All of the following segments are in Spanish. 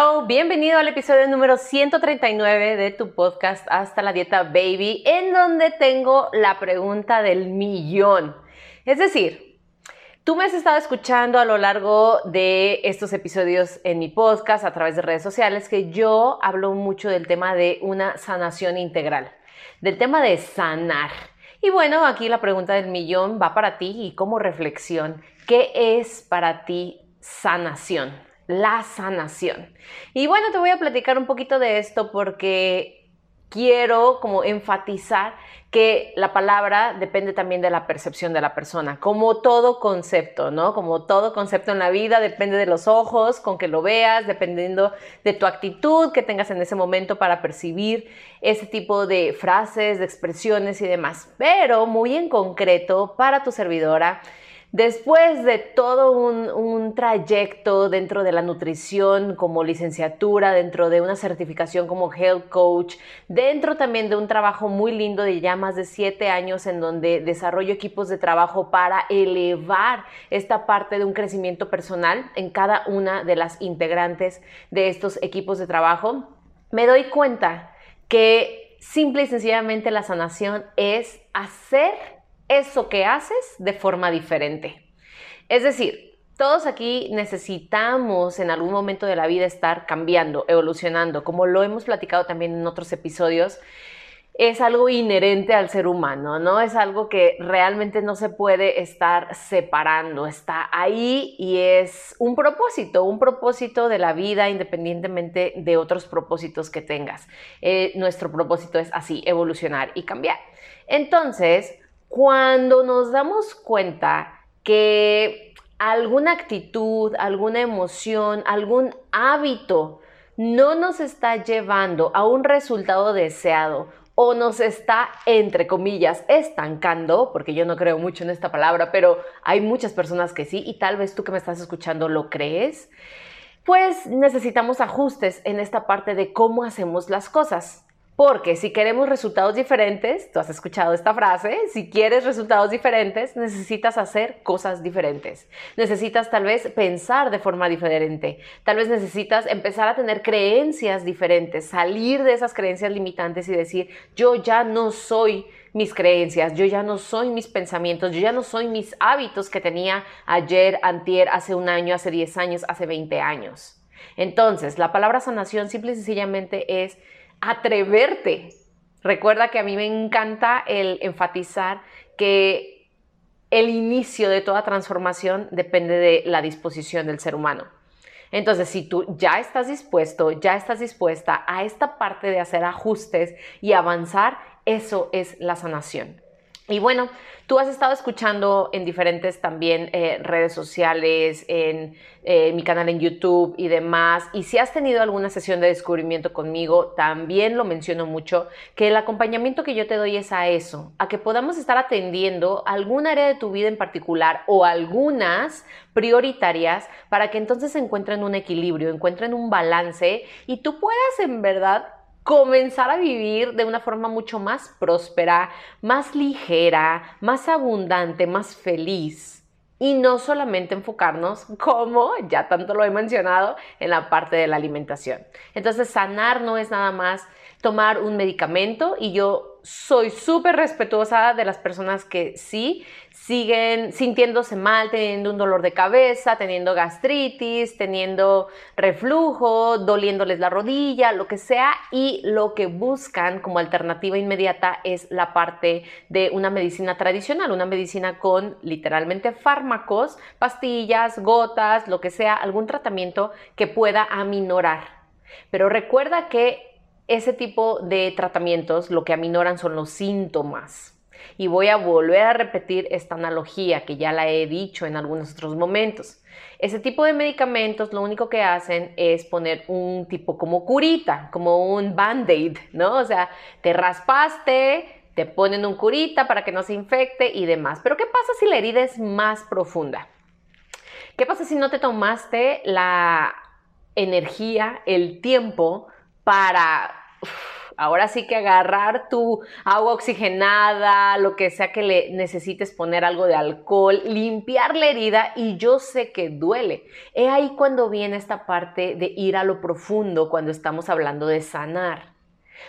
Hello, bienvenido al episodio número 139 de tu podcast Hasta la Dieta Baby, en donde tengo la pregunta del millón. Es decir, tú me has estado escuchando a lo largo de estos episodios en mi podcast, a través de redes sociales, que yo hablo mucho del tema de una sanación integral, del tema de sanar. Y bueno, aquí la pregunta del millón va para ti y como reflexión, ¿qué es para ti sanación? La sanación. Y bueno, te voy a platicar un poquito de esto porque quiero como enfatizar que la palabra depende también de la percepción de la persona, como todo concepto, ¿no? Como todo concepto en la vida depende de los ojos con que lo veas, dependiendo de tu actitud que tengas en ese momento para percibir ese tipo de frases, de expresiones y demás. Pero muy en concreto para tu servidora, Después de todo un, trayecto dentro de la nutrición como licenciatura, dentro de una certificación como health coach, dentro también de un trabajo muy lindo de ya más de siete años en donde desarrollo equipos de trabajo para elevar esta parte de un crecimiento personal en cada una de las integrantes de estos equipos de trabajo, me doy cuenta que simple y sencillamente la sanación es hacer eso que haces de forma diferente. Es decir, todos aquí necesitamos en algún momento de la vida estar cambiando, evolucionando, como lo hemos platicado también en otros episodios. Es algo inherente al ser humano, ¿no? Es algo que realmente no se puede estar separando, está ahí y es un propósito, un propósito de la vida independientemente de otros propósitos que tengas. Eh, nuestro propósito es así, evolucionar y cambiar. Entonces, cuando nos damos cuenta que alguna actitud, alguna emoción, algún hábito no nos está llevando a un resultado deseado o nos está, entre comillas, estancando, porque yo no creo mucho en esta palabra, pero hay muchas personas que sí, y tal vez tú que me estás escuchando lo crees, pues necesitamos ajustes en esta parte de cómo hacemos las cosas. Porque si queremos resultados diferentes, tú has escuchado esta frase, si quieres resultados diferentes, necesitas hacer cosas diferentes. Necesitas tal vez pensar de forma diferente. Tal vez necesitas empezar a tener creencias diferentes, salir de esas creencias limitantes y decir, yo ya no soy mis creencias, yo ya no soy mis pensamientos, yo ya no soy mis hábitos que tenía ayer, antier, hace un año, hace 10 años, hace 20 años. Entonces, la palabra sanación simple y sencillamente es atreverte. Recuerda que a mí me encanta el enfatizar que el inicio de toda transformación depende de la disposición del ser humano. Entonces, si tú ya estás dispuesto, ya estás dispuesta a esta parte de hacer ajustes y avanzar, eso es la sanación. Y bueno, tú has estado escuchando en diferentes también eh, redes sociales, en eh, mi canal en YouTube y demás. Y si has tenido alguna sesión de descubrimiento conmigo, también lo menciono mucho, que el acompañamiento que yo te doy es a eso, a que podamos estar atendiendo algún área de tu vida en particular o algunas prioritarias para que entonces encuentren un equilibrio, encuentren un balance y tú puedas en verdad comenzar a vivir de una forma mucho más próspera, más ligera, más abundante, más feliz. Y no solamente enfocarnos, como ya tanto lo he mencionado, en la parte de la alimentación. Entonces, sanar no es nada más tomar un medicamento y yo soy súper respetuosa de las personas que sí siguen sintiéndose mal, teniendo un dolor de cabeza, teniendo gastritis, teniendo reflujo, doliéndoles la rodilla, lo que sea, y lo que buscan como alternativa inmediata es la parte de una medicina tradicional, una medicina con literalmente fármacos, pastillas, gotas, lo que sea, algún tratamiento que pueda aminorar. Pero recuerda que ese tipo de tratamientos lo que aminoran son los síntomas. Y voy a volver a repetir esta analogía que ya la he dicho en algunos otros momentos. Ese tipo de medicamentos lo único que hacen es poner un tipo como curita, como un band-aid, ¿no? O sea, te raspaste, te ponen un curita para que no se infecte y demás. Pero ¿qué pasa si la herida es más profunda? ¿Qué pasa si no te tomaste la energía, el tiempo para ahora sí que agarrar tu agua oxigenada, lo que sea que le necesites poner algo de alcohol, limpiar la herida y yo sé que duele. He ahí cuando viene esta parte de ir a lo profundo cuando estamos hablando de sanar.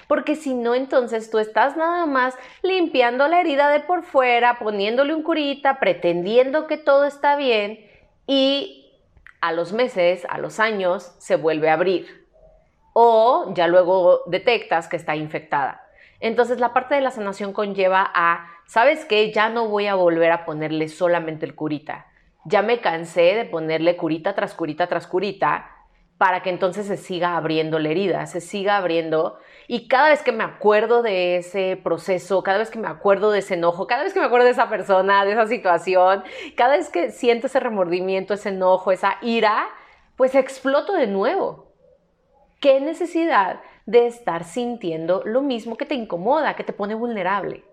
Porque si no, entonces tú estás nada más limpiando la herida de por fuera, poniéndole un curita, pretendiendo que todo está bien y a los meses, a los años, se vuelve a abrir o ya luego detectas que está infectada. Entonces la parte de la sanación conlleva a, ¿sabes qué? Ya no voy a volver a ponerle solamente el curita. Ya me cansé de ponerle curita tras curita tras curita para que entonces se siga abriendo la herida, se siga abriendo. Y cada vez que me acuerdo de ese proceso, cada vez que me acuerdo de ese enojo, cada vez que me acuerdo de esa persona, de esa situación, cada vez que siento ese remordimiento, ese enojo, esa ira, pues exploto de nuevo ¿Qué necesidad de estar sintiendo lo mismo que te incomoda, que te pone vulnerable?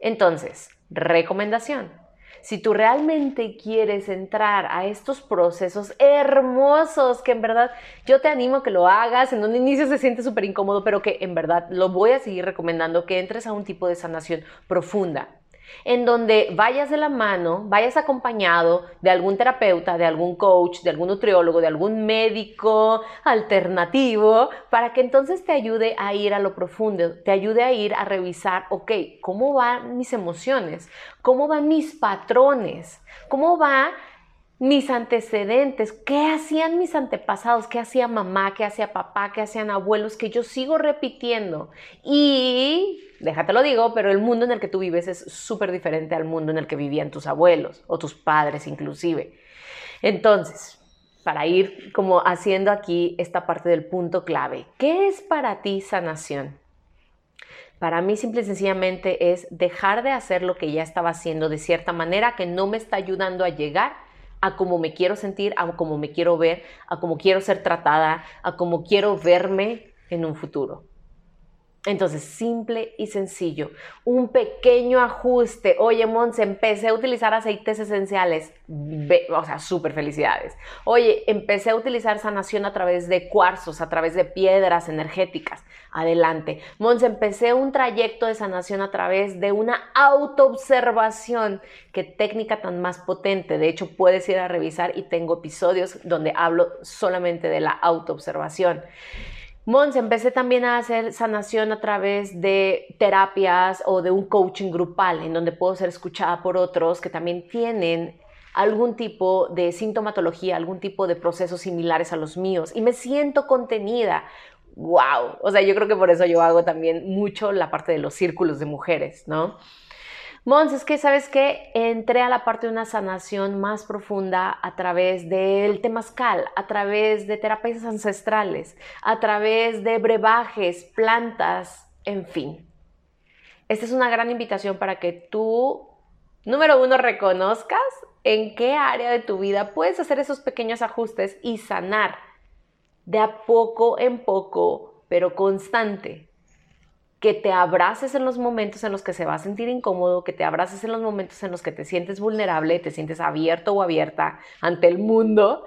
Entonces, recomendación. Si tú realmente quieres entrar a estos procesos hermosos, que en verdad yo te animo a que lo hagas, en un inicio se siente súper incómodo, pero que en verdad lo voy a seguir recomendando, que entres a un tipo de sanación profunda, en donde vayas de la mano, vayas acompañado de algún terapeuta, de algún coach, de algún nutriólogo, de algún médico alternativo, para que entonces te ayude a ir a lo profundo, te ayude a ir a revisar, ok, ¿cómo van mis emociones? ¿Cómo van mis patrones? ¿Cómo va mis antecedentes, qué hacían mis antepasados, qué hacía mamá, qué hacía papá, qué hacían abuelos, que yo sigo repitiendo. Y, déjate lo digo, pero el mundo en el que tú vives es súper diferente al mundo en el que vivían tus abuelos o tus padres inclusive. Entonces, para ir como haciendo aquí esta parte del punto clave, ¿qué es para ti sanación? Para mí simple y sencillamente es dejar de hacer lo que ya estaba haciendo de cierta manera que no me está ayudando a llegar a cómo me quiero sentir, a cómo me quiero ver, a cómo quiero ser tratada, a cómo quiero verme en un futuro. Entonces, simple y sencillo, un pequeño ajuste. Oye, Monse, empecé a utilizar aceites esenciales. o sea, súper felicidades. Oye, empecé a utilizar sanación a través de cuarzos, a través de piedras energéticas. Adelante. Monse, empecé un trayecto de sanación a través de una autoobservación. Qué técnica tan más potente. De hecho, puedes ir a revisar y tengo episodios donde hablo solamente de la autoobservación. Mons, empecé también a hacer sanación a través de terapias o de un coaching grupal, en donde puedo ser escuchada por otros que también tienen algún tipo de sintomatología, algún tipo de procesos similares a los míos y me siento contenida. ¡Wow! O sea, yo creo que por eso yo hago también mucho la parte de los círculos de mujeres, ¿no? Mons, es que sabes que entré a la parte de una sanación más profunda a través del temazcal, a través de terapias ancestrales, a través de brebajes, plantas, en fin. Esta es una gran invitación para que tú, número uno, reconozcas en qué área de tu vida puedes hacer esos pequeños ajustes y sanar de a poco en poco, pero constante, que te abraces en los momentos en los que se va a sentir incómodo, que te abraces en los momentos en los que te sientes vulnerable, te sientes abierto o abierta ante el mundo,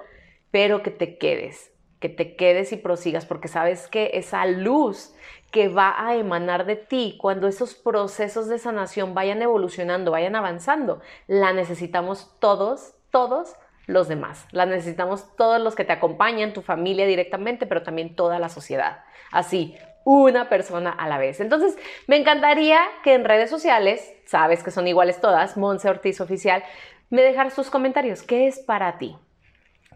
pero que te quedes, que te quedes y prosigas, porque sabes que esa luz que va a emanar de ti cuando esos procesos de sanación vayan evolucionando, vayan avanzando, la necesitamos todos, todos los demás. La necesitamos todos los que te acompañan, tu familia directamente, pero también toda la sociedad. Así, una persona a la vez. Entonces, me encantaría que en redes sociales, sabes que son iguales todas, Monse Ortiz Oficial, me dejaras tus comentarios. ¿Qué es para ti?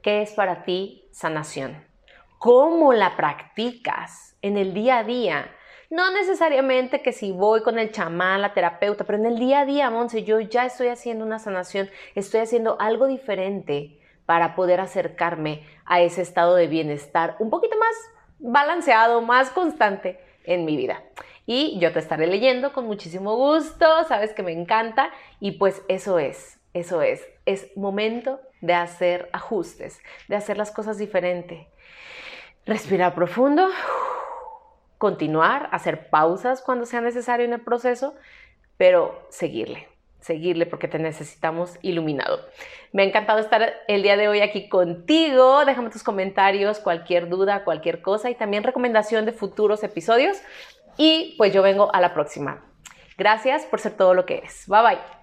¿Qué es para ti sanación? ¿Cómo la practicas en el día a día? No necesariamente que si voy con el chamán, la terapeuta, pero en el día a día, Monse, yo ya estoy haciendo una sanación, estoy haciendo algo diferente para poder acercarme a ese estado de bienestar un poquito más balanceado, más constante en mi vida. y yo te estaré leyendo con muchísimo gusto, sabes que me encanta y pues eso es, eso es, es momento de hacer ajustes, de hacer las cosas diferente. Respirar profundo, continuar, hacer pausas cuando sea necesario en el proceso, pero seguirle seguirle porque te necesitamos iluminado. Me ha encantado estar el día de hoy aquí contigo. Déjame tus comentarios, cualquier duda, cualquier cosa y también recomendación de futuros episodios. Y pues yo vengo a la próxima. Gracias por ser todo lo que eres. Bye bye.